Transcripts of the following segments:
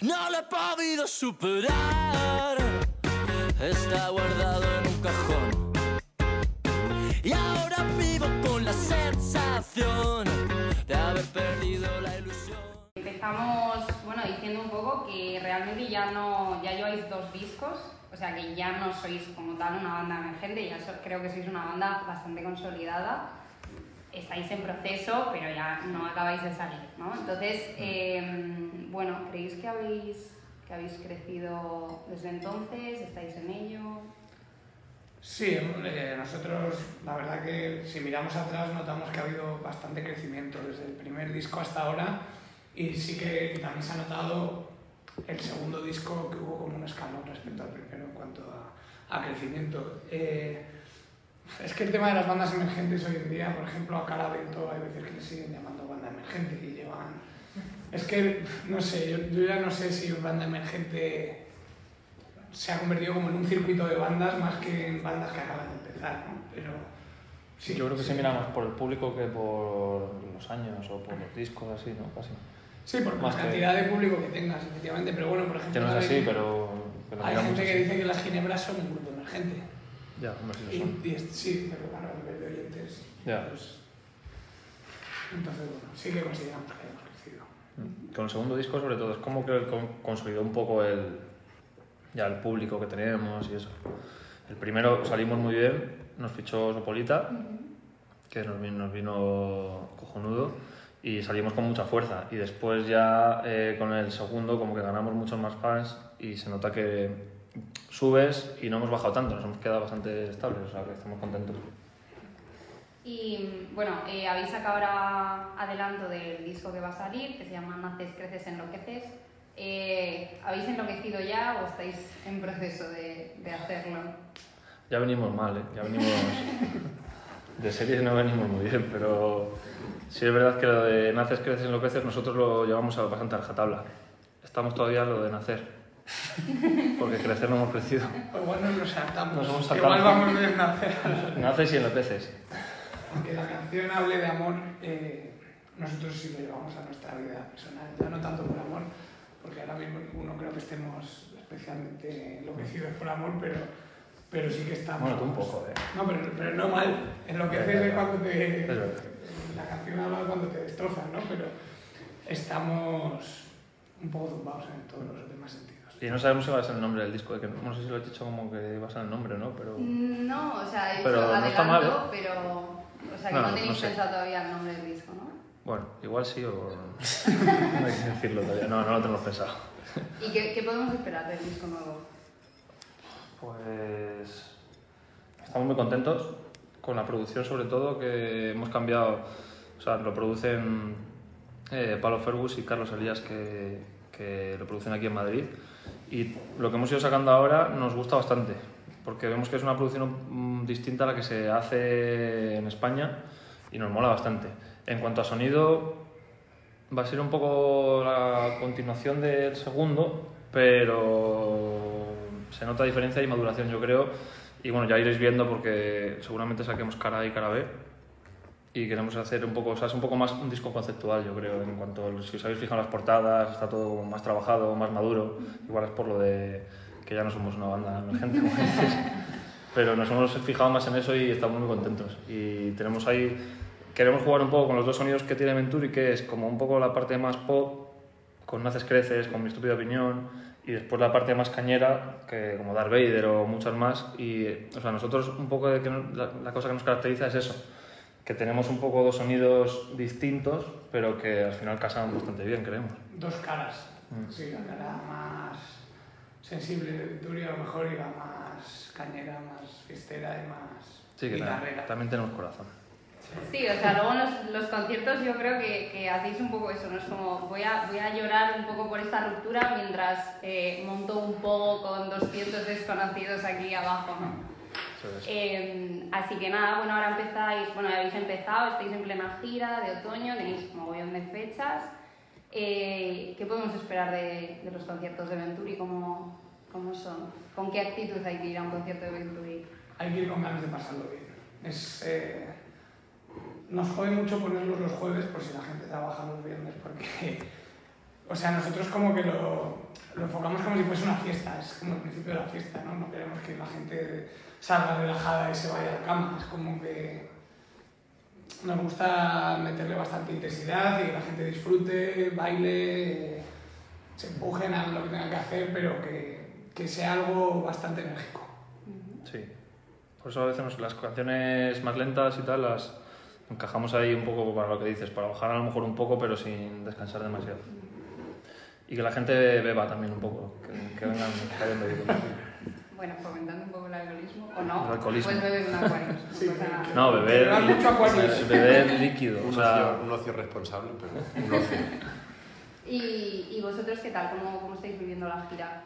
No lo he podido superar. Está guardado en un cajón. Y ahora vivo con la sensación de haber perdido la ilusión. Empezamos, bueno, diciendo un poco que realmente ya no, ya lleváis dos discos, o sea que ya no sois como tal una banda emergente, ya so- creo que sois una banda bastante consolidada. Estáis en proceso, pero ya no acabáis de salir. Entonces, eh, bueno, ¿creéis que habéis, que habéis crecido desde entonces? ¿Estáis en ello? Sí, eh, nosotros la verdad que si miramos atrás notamos que ha habido bastante crecimiento desde el primer disco hasta ahora y sí que también se ha notado el segundo disco que hubo como un escalón respecto al primero en cuanto a, a crecimiento. Eh, es que el tema de las bandas emergentes hoy en día, por ejemplo, a Caravento hay veces que le siguen llamando banda emergente y llevan... Es que, no sé, yo, yo ya no sé si banda emergente se ha convertido como en un circuito de bandas más que en bandas que acaban de empezar, ¿no? Pero sí. Yo creo que sí. se mira más por el público que por los años o por los discos, así, ¿no? Casi. Sí, por más la que- cantidad de público que tengas, efectivamente. Pero bueno, por ejemplo, Que no es así, pero... lo hay gente que dice que las ginebras son un grupo emergente. Ya, Y, y sí, pero claro, a nivel de oyentes. Ya. pues, entonces, bueno, sí que consideramos que hemos crecido. Con el segundo disco, sobre todo, es como que con- consolidó un poco el, ya el público que tenemos y eso. El primero salimos muy bien, nos fichó Sopolita, que nos vino, nos vino cojonudo, y salimos con mucha fuerza. Y después ya eh, con el segundo como que ganamos muchos más fans y se nota que subes y no hemos bajado tanto, nos hemos quedado bastante estables, o sea que estamos contentos. Y bueno, eh, habéis sacado ahora adelanto del disco que va a salir, que se llama Naces, Creces, Enloqueces. Eh, ¿Habéis enloquecido ya o estáis en proceso de, de hacerlo? Ya venimos mal, ¿eh? Ya venimos... De series no venimos muy bien, pero sí es verdad que lo de naces, creces, enloqueces nosotros lo llevamos a bastante a rajatabla. Estamos todavía en lo de nacer. Porque crecer no hemos crecido. Pues bueno, nos saltamos. Nos hemos saltado. Igual vamos a nacer. Naces y enloqueces. Aunque la canción hable de amor, eh, nosotros sí lo llevamos a nuestra vida personal. Ya no tanto por amor, porque ahora mismo ninguno creo que estemos especialmente enloquecidos por amor, pero, pero sí que estamos. Bueno, tú un poco, ¿eh? No, pero, pero no mal. Enloqueces es cuando te. La canción habla cuando te destrozan, ¿no? Pero estamos un poco tumbados en todos los demás sentidos. Y no sabemos si va a ser el nombre del disco, que no, sé si lo he dicho como que va a ser el nombre, ¿no? Pero No, o sea, he Pero hecho no está mal, adelanto, pero... O sea, que No, no, no, tenéis sé. pensado todavía el nombre del disco, ¿no? bueno, igual sí o no hay que decirlo todavía. No, no lo tenemos pensado. ¿Y qué, qué podemos esperar del disco nuevo? Pues estamos muy contentos con la producción, sobre todo, que hemos cambiado, o sea, lo producen eh, Pablo Fergus y Carlos Elías, que, que lo producen aquí en Madrid. Y lo que hemos ido sacando ahora nos gusta bastante, porque vemos que es una producción mm, distinta a la que se hace en España y nos mola bastante. En cuanto a sonido, va a ser un poco la continuación del segundo, pero se nota diferencia y maduración, yo creo. Y bueno, ya iréis viendo porque seguramente saquemos cara A y cara B. Y queremos hacer un poco, o sea, es un poco más un disco conceptual, yo creo, en cuanto, a- si os habéis fijado en las portadas, está todo más trabajado, más maduro. Igual es por lo de que ya no somos una banda emergente, como dices. Pero nos hemos fijado más en eso y estamos muy contentos. Y tenemos ahí, queremos jugar un poco con los dos sonidos que tiene Venturi, que es como un poco la parte más pop, con Naces Creces, con Mi Estúpida Opinión, y después la parte más cañera, que como Darth Vader o muchas más. Y, o sea, nosotros un poco de que la, la cosa que nos caracteriza es eso, que tenemos un poco dos sonidos distintos, pero que al final casan bastante bien, creemos. Dos caras. Mm. Sí, la cara más sensible de Victoria a lo mejor y la más cañera, más fiestera y más Sí, que también, también tenemos corazón. Sí, o sea, luego en los, los conciertos yo creo que, que hacéis un poco eso, ¿no? Es como voy a, voy a llorar un poco por esta ruptura mientras eh, monto un poco con 200 desconocidos aquí abajo, ¿no? Es. Eh, así que nada, bueno, ahora empezáis, bueno, ya habéis empezado, estáis en plena gira de otoño, tenéis un mogollón de fechas. Eh, ¿Qué podemos esperar de, de los conciertos de Venturi? ¿Cómo, ¿Cómo son? ¿Con qué actitud hay que ir a un concierto de Venturi? Hay que ir con ganas de pasarlo bien. Es, eh, nos jode mucho ponerlos los jueves por si la gente trabaja los viernes, porque, o sea, nosotros como que lo, lo enfocamos como si fuese una fiesta, es como el principio de la fiesta, ¿no? No queremos que la gente salga relajada y se vaya a la cama, es como que nos gusta meterle bastante intensidad y que la gente disfrute, baile, se empujen a lo que tengan que hacer, pero que, que sea algo bastante enérgico. Sí. Por eso a veces las canciones más lentas y tal las encajamos ahí un poco para lo que dices, para bajar a lo mejor un poco, pero sin descansar demasiado. Y que la gente beba también un poco, que, que vengan, que hayan bebido. Bueno, fomentando un poco el alcoholismo, o no, El alcoholismo. pues beber un Aquarius. Sí, o sea, No, beber, Aquarius. beber líquido. O Un, sea, ocio, un ocio responsable, pero un ocio. ¿Y, ¿Y vosotros qué tal? ¿Cómo, ¿Cómo estáis viviendo la gira?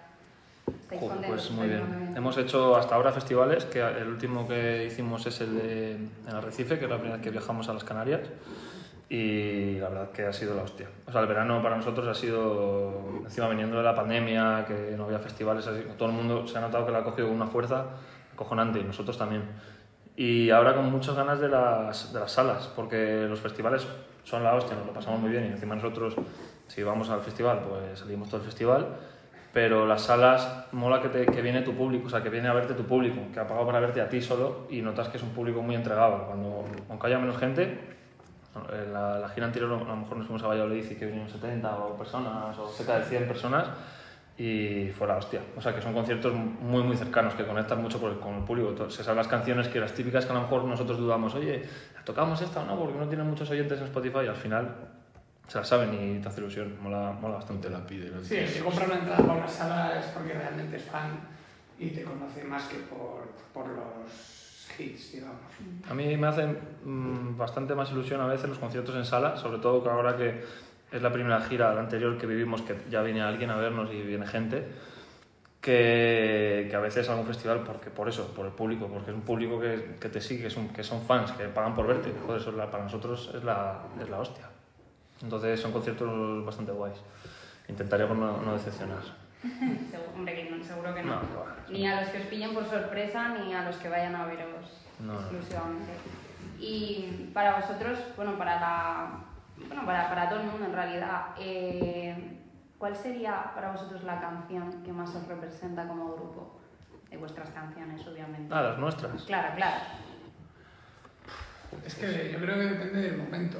¿Estáis Joder, pues muy ¿Estáis bien. Hemos hecho hasta ahora festivales, que el último que hicimos es el de en Arrecife, que es la primera vez que viajamos a las Canarias. Y la verdad que ha sido la hostia. O sea, el verano para nosotros ha sido, encima viniendo de la pandemia, que no había festivales, así, todo el mundo se ha notado que la ha cogido con una fuerza acojonante y nosotros también. Y ahora con muchas ganas de las, de las salas, porque los festivales son la hostia, nos lo pasamos muy bien y encima nosotros, si vamos al festival, pues salimos todo el festival, pero las salas mola que, te, que viene tu público, o sea, que viene a verte tu público, que ha pagado para verte a ti solo y notas que es un público muy entregado. Cuando, aunque haya menos gente, en la, la gira anterior a lo mejor nos fuimos a Valladolid y que vinieron 70 o personas o cerca de 100 personas y fue la hostia. O sea, que son conciertos muy, muy cercanos, que conectan mucho con el, con el público. Se saben las canciones que las típicas que a lo mejor nosotros dudamos, oye, ¿tocamos esta o no? Porque no tienen muchos oyentes en Spotify y al final se las saben y te hace ilusión, mola, mola Te bastante. la pide. Sí, el que compra una entrada para una sala es porque realmente es fan y te conoce más que por, por los A mí me hacen mm, bastante más ilusión a veces los conciertos en sala, sobre todo que ahora que es la primera gira, la anterior que vivimos, que ya viene alguien a vernos y viene gente, que, que a veces algún festival, porque por eso, por el público, porque es un público que, que te sigue, que son, que son fans, que pagan por verte, joder, eso es la- para nosotros es la, es la hostia. Entonces son conciertos bastante guays. Intentaremos no, no decepcionar. Seguro, hombre, que no, seguro que no. Ni a los que os pillen por sorpresa, ni a los que vayan a veros No, no. exclusivamente. Y para vosotros, bueno, para la, bueno, para, para todo el mundo en realidad, eh, ¿cuál sería para vosotros la canción que más os representa como grupo? De vuestras canciones, obviamente. Ah, las nuestras. Claro, claro. Es que yo creo que depende del momento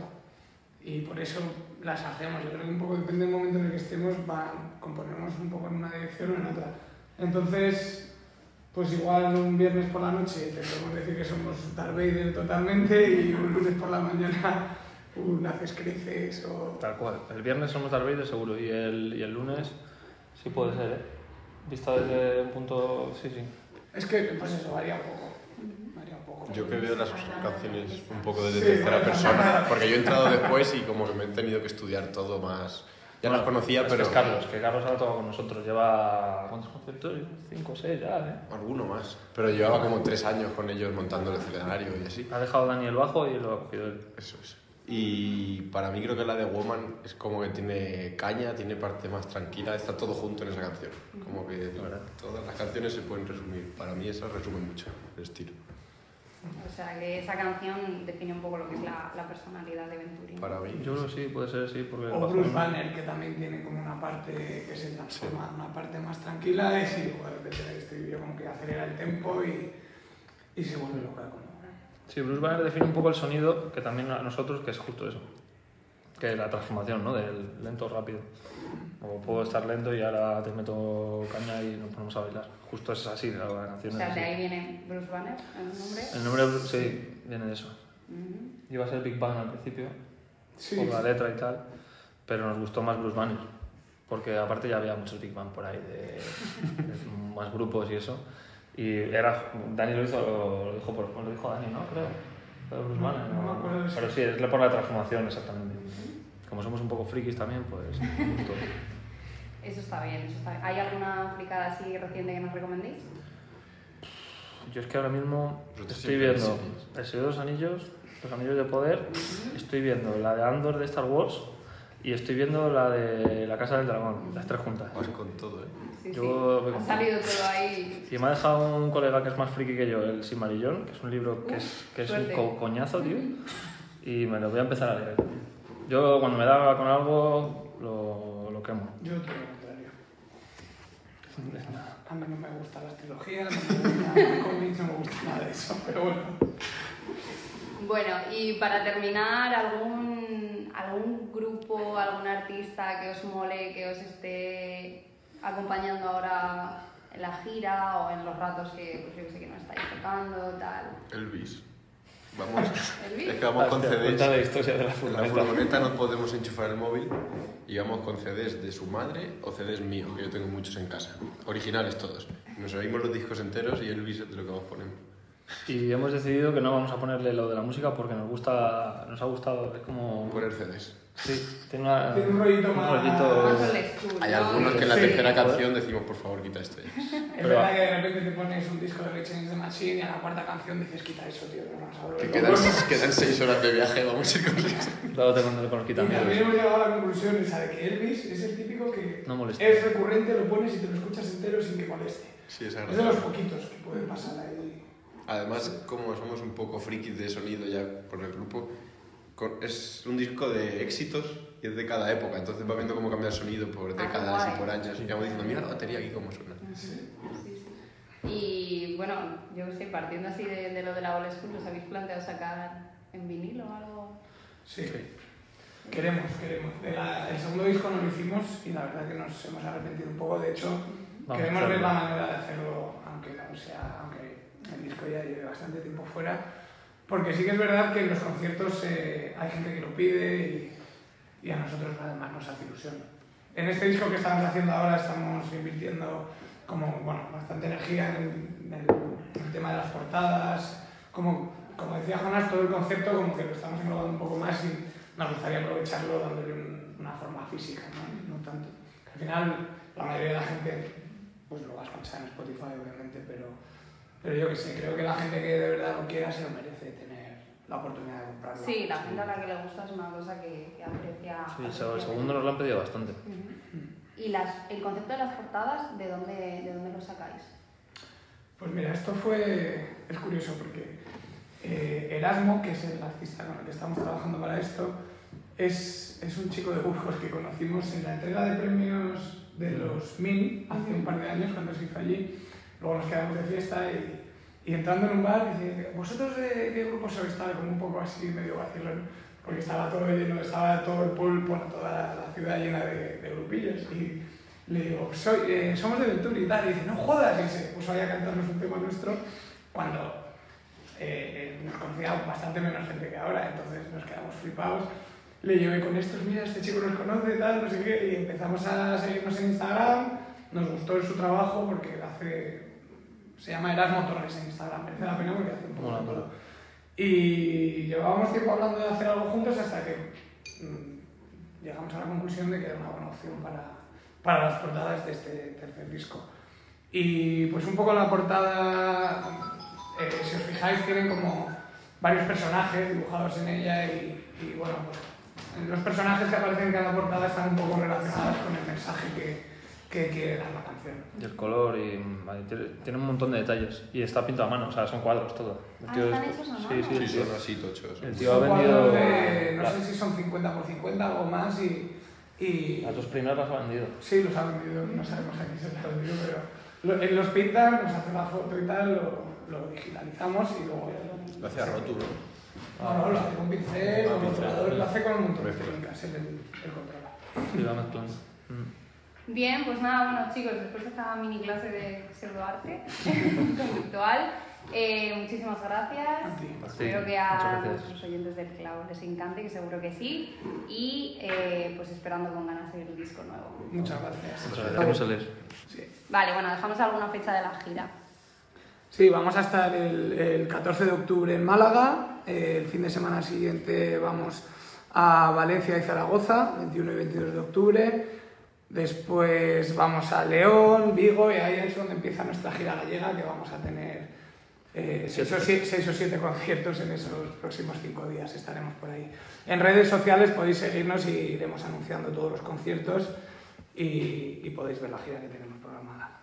y por eso las hacemos. Yo creo que un poco depende del momento en el que estemos, va, componemos un poco en una dirección o en otra. Entonces, pues igual un viernes por la noche te podemos decir que somos Darth Vader totalmente y un lunes por la mañana un Haces Creces o... Tal cual. El viernes somos Darth Vader seguro y el, y el lunes sí puede ser, ¿eh? Vista desde un punto... Sí, sí. Es que, pues eso, varía un poco. Yo que veo las canciones un poco desde tercera persona, porque yo he entrado después y como que me he tenido que estudiar todo más. Ya las Bueno, conocía, es pero es Carlos, que Carlos ahora toca con nosotros. Lleva... ¿Cuántos conciertos? Cinco o seis ya, ¿eh? alguno más. Pero llevaba como tres años con ellos montando el escenario y así. Ha dejado Dani el bajo y lo ha cogido él. Eso es. Y para mí creo que la de Woman es como que tiene caña, tiene parte más tranquila, está todo junto en esa canción. Como que todas las canciones se pueden resumir. Para mí esa resume mucho el estilo. O sea, que esa canción define un poco lo que es la, la personalidad de Venturi. Para mí. Yo creo que sí, puede ser, sí, porque... O Bruce Banner, que también tiene como una parte que se transforma, una parte más tranquila y sí, de repente el estribillo como que acelera el tempo y, y se vuelve loca como... Sí, Bruce Banner define un poco el sonido, que también a nosotros, que es justo eso. Que la transformación, ¿no? Del lento rápido. O puedo estar lento y ahora te meto caña y nos ponemos a bailar. Justo es así, la canción O sea, de ahí viene Bruce Banner, el nombre. El nombre de Bruce, sí, viene de eso. Ujú. Iba a ser Big Bang al principio, Sí, por la letra y tal, pero nos gustó más Bruce Banner. Porque aparte ya había muchos Big Bang por ahí, de, de más grupos y eso. Y era, Dani lo hizo, lo dijo, por, lo dijo Dani, ¿no? Creo. Bruce No. Pero sí, es por la transformación, exactamente. Como somos un poco frikis también, pues. Eso está bien, eso está bien. ¿Hay alguna fricada así reciente que nos recomendéis? Yo es que ahora mismo estoy viendo sí. El Señor de los Anillos, Los Anillos de Poder, estoy viendo la de Andor de Star Wars y estoy viendo la de La Casa del Dragón, las tres juntas. Vas con todo, ¿eh? Sí, Yo sí. Ha salido todo ahí. Y me ha dejado un colega que es más friki que yo, el Simarillón, que es un libro que es, que es un co- coñazo, tío. Y me lo voy a empezar a leer. Yo cuando me da con algo, lo, lo quemo. Yo todo lo contrario. A mí no me gustan las trilogías, no me gustan los cómics, no me gusta nada de eso, pero bueno. Bueno, y para terminar, ¿algún, algún grupo, algún artista que os mole, que os esté acompañando ahora en la gira o en los ratos que, pues yo sé, que no estáis tocando, tal? Elvis. Vamos. ¿Elvis? Es que vamos con Hostia, cuenta la CDs. historia de la En la furgoneta. furgoneta no podemos enchufar el móvil y vamos con CDs de su madre o CDs míos, que yo tengo muchos en casa. Originales todos. Nos oímos los discos enteros y Elvis es de lo que vamos poniendo. Y hemos decidido que no vamos a ponerle lo de la música porque nos gusta, nos ha gustado, es como... Poner CDs. Sí, tiene, una- Tiene un rollito más- rollito- Hay ¿no? algunos que en la Sí. tercera canción decimos, por favor, quita esto. ya". Es Pero- verdad que de repente te pones un disco de Rage Against the Machine y a la cuarta canción dices, quita eso, tío, que no nos hablo de Que quedan, bueno". quedan seis horas de viaje, vamos a ir con eso. Luego te los Y también hemos llegado a la conclusión esa de que Elvis es el típico que No molesta. es recurrente, lo pones y te lo escuchas entero sin que moleste. Sí, es Es de los poquitos que pueden pasar ahí. Además, como somos un poco frikis de sonido ya por el grupo, con- es un disco de éxitos y es de cada época, entonces va viendo cómo cambia el sonido por qué décadas y por años. Y vamos diciendo, mira la batería aquí cómo suena. Sí, sí. Y bueno, yo sé, partiendo así de, de lo de la old school, ¿os habéis planteado sacar en vinilo o algo? Sí. Queremos, queremos. La- el segundo disco no lo hicimos y la verdad que nos hemos arrepentido un poco. De hecho, Vamos queremos a ver la manera de hacerlo, aunque no sea, aunque el disco ya lleve bastante tiempo fuera. Porque sí que es verdad que en los conciertos eh, hay gente que lo pide y, y a nosotros además nos hace ilusión. En este disco que estamos haciendo ahora estamos invirtiendo como, bueno, bastante energía en en el- en el tema de las portadas. Como, como decía Jonas, todo el concepto como que lo estamos englobando un poco más y nos gustaría aprovecharlo dándole un- una forma física, ¿no? no tanto. Al final, la mayoría de la gente pues lo va a escuchar en Spotify, obviamente, pero, pero yo que sé, creo que la gente que de verdad lo quiera se lo merece tener la oportunidad de comprarlo. Sí, la gente a la que le gusta es una cosa que, que aprecia. Sí, el aprecia segundo nos lo han pedido bastante. Ujú. Y las, el concepto de las portadas, ¿de dónde, de dónde lo sacáis? Pues mira, esto fue. Es curioso porque eh, Erasmo, que es el artista con el que estamos trabajando para esto, es, es un chico de Burgos que conocimos en la entrega de premios de los MIN hace un par de años cuando se hizo allí. Luego nos quedamos de fiesta y, y entrando en un bar dice: ¿Vosotros de qué grupo sois? Tal, como un poco así, medio vacilón, porque estaba todo lleno, estaba todo el pueblo, bueno, toda la, la ciudad llena de, de grupillos. Y, le digo, Soy, eh, somos de Venturi y tal. Y dice, no jodas. Y se puso ahí a cantarnos un tema nuestro cuando eh, eh, nos conocía bastante menos gente que ahora. Entonces nos quedamos flipados. Le llevé con estos, mira, este chico nos conoce, tal, no sé qué. Y empezamos a seguirnos en Instagram. Nos gustó su trabajo porque hace. Se llama Erasmo Torres en Instagram. Merece la pena porque hace un poco todo. Y llevábamos tiempo hablando de hacer algo juntos hasta que mm, llegamos a la conclusión de que era una buena opción para, para las portadas de este tercer disco. Y pues un poco la portada, eh, si os fijáis, tienen como varios personajes dibujados en ella y, y, bueno, pues los personajes que aparecen en cada portada están un poco relacionados con el mensaje que, que quiere dar la canción. Y el color, y vale, tiene, un montón de detalles. Y está pintado a mano, o sea, son cuadros todo. El Ah, tío ¿están es- hechos a Sí, mano? sí, Sí, el tío- son así tochos. El tío ha vendido. de, no la- sé si son 50 por 50 algo más y... y Las dos primeras las ha vendido. Sí, los ha vendido, no sabemos a quién se los ha vendido, pero lo- él los pinta, nos hace la foto y tal, lo, lo digitalizamos y luego... Lo hacía Rotu, ¿no? No, no, lo hace con pincel, Ah, con pincel. controlador, lo hace con un montón de técnicas, él, él, él controla. Sí, va mezclando. Mm. Bien, pues nada, bueno chicos, después de esta mini clase de pseudoarte conceptual, eh, muchísimas gracias. Ti. Espero Sí, que a muchas gracias. nuestros oyentes del Cloud les encante, que seguro que sí. Y eh, pues esperando con ganas el disco nuevo. Muchas gracias. Muchas gracias. Vamos a leer. Sí. Vale, bueno, dejamos alguna fecha de la gira. Sí, vamos a estar el, el 14 de octubre en Málaga, Eh, el fin de semana siguiente vamos a Valencia y Zaragoza, 21 y 22 de octubre. Después vamos a León, Vigo y ahí es donde empieza nuestra gira gallega que vamos a tener eh, seis, o siete, conciertos en esos próximos cinco días, estaremos por ahí. En redes sociales podéis seguirnos y iremos anunciando todos los conciertos y, y podéis ver la gira que tenemos programada.